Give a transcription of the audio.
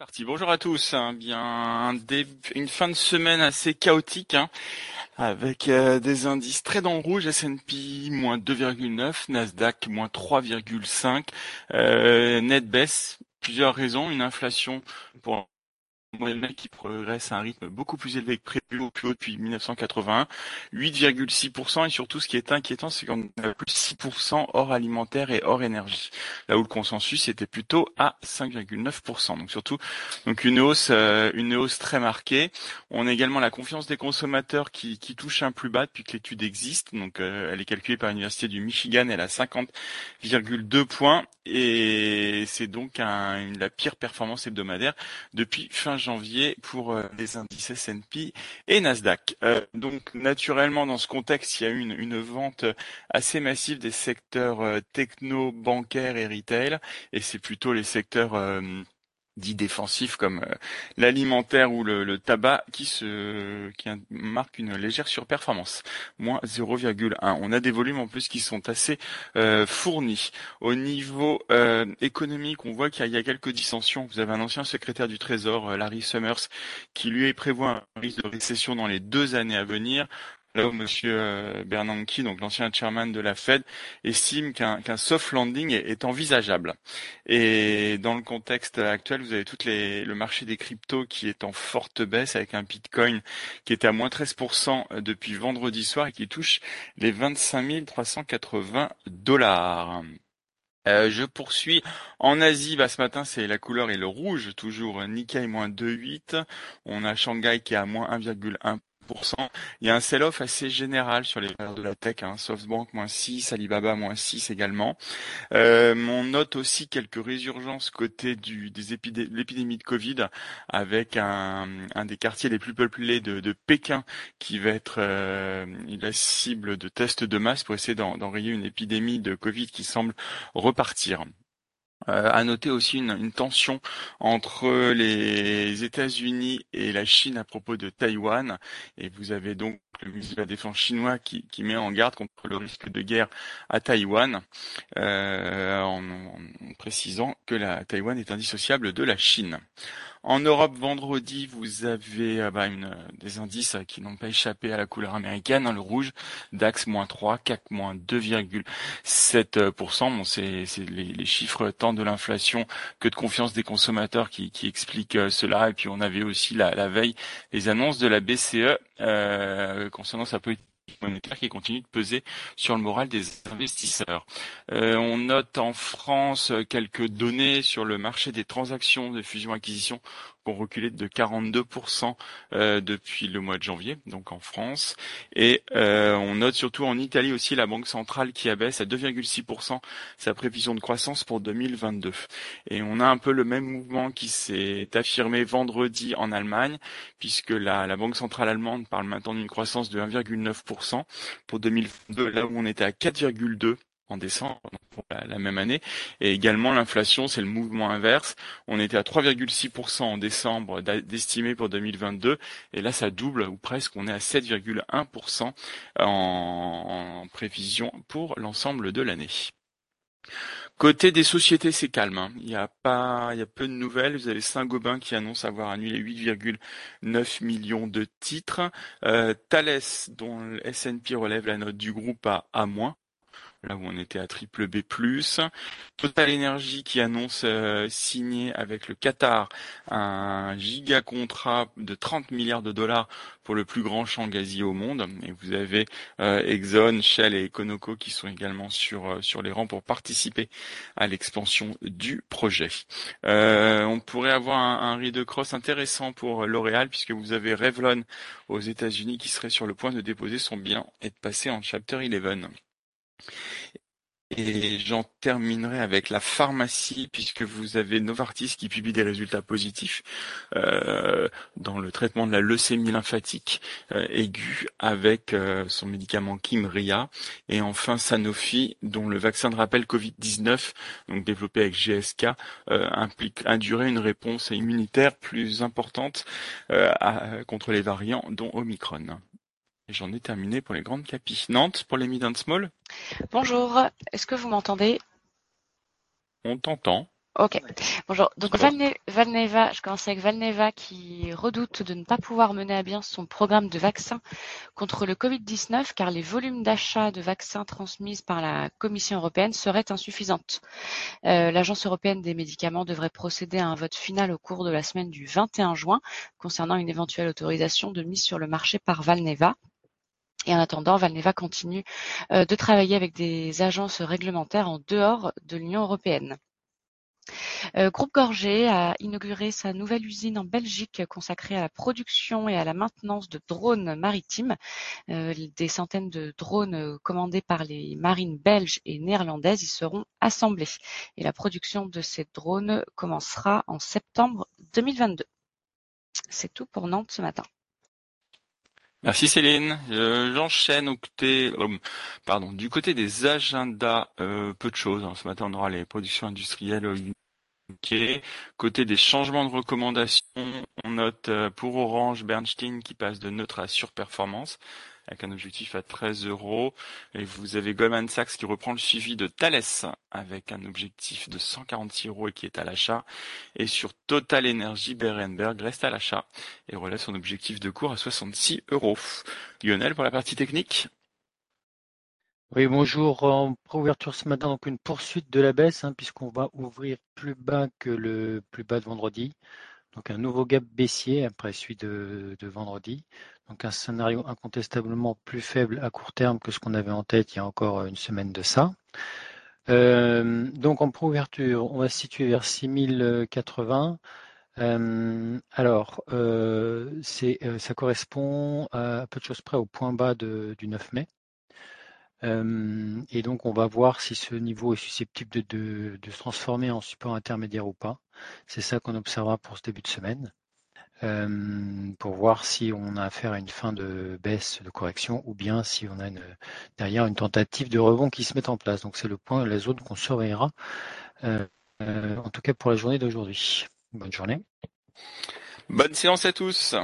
parti. Bonjour à tous. Hein. Bien une fin de semaine assez chaotique, hein, avec euh, des indices très dans le rouge. S&P moins 2,9, Nasdaq moins 3,5, euh, net baisse. Plusieurs raisons. Une inflation pour qui progresse à un rythme beaucoup plus élevé que prévu au plus haut depuis 1981, 8,6% et surtout ce qui est inquiétant c'est qu'on a plus de 6% hors alimentaire et hors énergie, là où le consensus était plutôt à 5,9%. Donc surtout donc une hausse euh, une hausse très marquée. On a également la confiance des consommateurs qui, qui touche un plus bas depuis que l'étude existe. Donc euh, elle est calculée par l'université du Michigan, elle a 50,2 points et c'est donc un, la pire performance hebdomadaire depuis fin janvier pour euh, les indices S&P et Nasdaq. Euh, donc naturellement dans ce contexte, il y a eu une, une vente assez massive des secteurs euh, techno, bancaires et retail et c'est plutôt les secteurs dits défensifs comme euh, l'alimentaire ou le, tabac qui se qui marque une légère surperformance, moins 0,1. On a des volumes en plus qui sont assez euh, fournis. Au niveau euh, économique, on voit qu'il y, a quelques dissensions. Vous avez un ancien secrétaire du Trésor, Larry Summers, qui lui prévoit un risque de récession dans les deux années à venir. Monsieur euh, Bernanke, donc l'ancien chairman de la Fed, estime qu'un soft landing est, envisageable. Et dans le contexte actuel, vous avez tout le marché des cryptos qui est en forte baisse avec un Bitcoin qui était à moins 13% depuis vendredi soir et qui touche les 25 380 dollars. Euh, je poursuis en Asie. Bah, ce matin, c'est la couleur et le rouge toujours. Nikkei moins 2,8. On a Shanghai qui est à moins 1,1 il y a un sell-off assez général sur les valeurs de la tech, hein. SoftBank moins 6, Alibaba moins 6 également. Euh, on note aussi quelques résurgences côté du, des l'épidémie de Covid avec un, un, des quartiers les plus peuplés de, de Pékin qui va être euh, la cible de tests de masse pour essayer d'enrayer une épidémie de Covid qui semble repartir. Euh, à noter aussi une, tension entre les États-Unis et la Chine à propos de Taïwan. Et vous avez donc le ministre de la Défense chinois qui, met en garde contre le risque de guerre à Taïwan, euh, en, précisant que la Taïwan est indissociable de la Chine. En Europe, vendredi, vous avez euh, bah, une, des indices qui n'ont pas échappé à la couleur américaine. Hein, le rouge, DAX moins 3, CAC moins 2,7%. Bon, c'est les, les, chiffres tant de l'inflation que de confiance des consommateurs qui, qui expliquent euh, cela. Et puis on avait aussi la, la veille les annonces de la BCE euh, concernant sa politique monétaire qui continue de peser sur le moral des investisseurs. Euh, on note en France quelques données sur le marché des transactions de fusion-acquisition ont reculé de 42% euh, depuis le mois de janvier, donc en France. Et euh, on note surtout en Italie aussi la Banque centrale qui abaisse à 2,6% sa prévision de croissance pour 2022. Et on a un peu le même mouvement qui s'est affirmé vendredi en Allemagne, puisque la, la Banque centrale allemande parle maintenant d'une croissance de 1,9% pour 2022, là où on était à 4,2% en décembre pour la, même année. Et également l'inflation, c'est le mouvement inverse. On était à 3,6% en décembre d'estimé pour 2022 et là ça double ou presque, on est à 7,1% en, en prévision pour l'ensemble de l'année. Côté des sociétés, c'est calme. Hein. Il y a pas, il y a peu de nouvelles. Vous avez Saint-Gobain qui annonce avoir annulé 8,9 millions de titres. Euh, Thales, dont le S&P relève la note du groupe à A-, là où on était à triple B+. Total Energy qui annonce euh, signer avec le Qatar un giga contrat de 30 milliards de dollars pour le plus grand champ gazier au monde. Et vous avez euh, Exxon, Shell et Econoco qui sont également sur euh, sur les rangs pour participer à l'expansion du projet. on pourrait avoir un, un read cross intéressant pour L'Oréal puisque vous avez Revlon aux États-Unis qui serait sur le point de déposer son bilan et de passer en chapter 11. Et j'en terminerai avec la pharmacie, puisque vous avez Novartis qui publie des résultats positifs euh, dans le traitement de la leucémie lymphatique euh, aiguë avec euh, son médicament Kimria. Et enfin Sanofi, dont le vaccin de rappel Covid-19, donc développé avec GSK, implique induirait une réponse immunitaire plus importante contre les variants, dont Omicron. J'en ai terminé pour les grandes capis. Nantes pour les mid and small Bonjour, est-ce que vous m'entendez? On t'entend. Ok, bonjour. Donc Valneva, je commence avec Valneva qui redoute de ne pas pouvoir mener à bien son programme de vaccins contre le Covid-19 car les volumes d'achat de vaccins transmis par la Commission européenne seraient insuffisantes. Euh, L'Agence européenne des médicaments devrait procéder à un vote final au cours de la semaine du 21 juin concernant une éventuelle autorisation de mise sur le marché par Valneva. Et en attendant, Valneva continue euh, de travailler avec des agences réglementaires en dehors de l'Union européenne. Euh, Groupe Gorgé a inauguré sa nouvelle usine en Belgique consacrée à la production et à la maintenance de drones maritimes. Euh, des centaines de drones euh, commandés par les marines belges et néerlandaises y seront assemblés. Et la production de ces drones commencera en septembre 2022. C'est tout pour Nantes ce matin. Merci Céline. J'enchaîne au côté, pardon, du côté des agendas, peu de choses. Ce matin, on aura les productions industrielles. Côté des changements de recommandations, on note euh, pour Orange Bernstein qui passe de neutre à surperformance avec un objectif à 13 euros. Et vous avez Goldman Sachs qui reprend le suivi de Thales avec un objectif de 146 euros et qui est à l'achat. Et sur Total Energy, Berenberg reste à l'achat et relève son objectif de cours à 66 euros. Lionel pour la partie technique. Oui, bonjour. En préouverture ce matin, donc une poursuite de la baisse, hein, puisqu'on va ouvrir plus bas que le plus bas de vendredi. Donc un nouveau gap baissier après celui de, vendredi. Donc un scénario incontestablement plus faible à court terme que ce qu'on avait en tête il y a encore une semaine de ça. Euh, donc en préouverture, on va se situer vers 6080. Euh, alors, euh, ça correspond à, peu de choses près au point bas du 9 mai. Euh, et donc, on va voir si ce niveau est susceptible de, se transformer en support intermédiaire ou pas. C'est ça qu'on observera pour ce début de semaine, euh, pour voir si on a affaire à une fin de baisse de correction ou bien si on a une, derrière une tentative de rebond qui se met en place. Donc, c'est le point, la zone qu'on surveillera, euh, en tout cas pour la journée d'aujourd'hui. Bonne journée. Bonne séance à tous.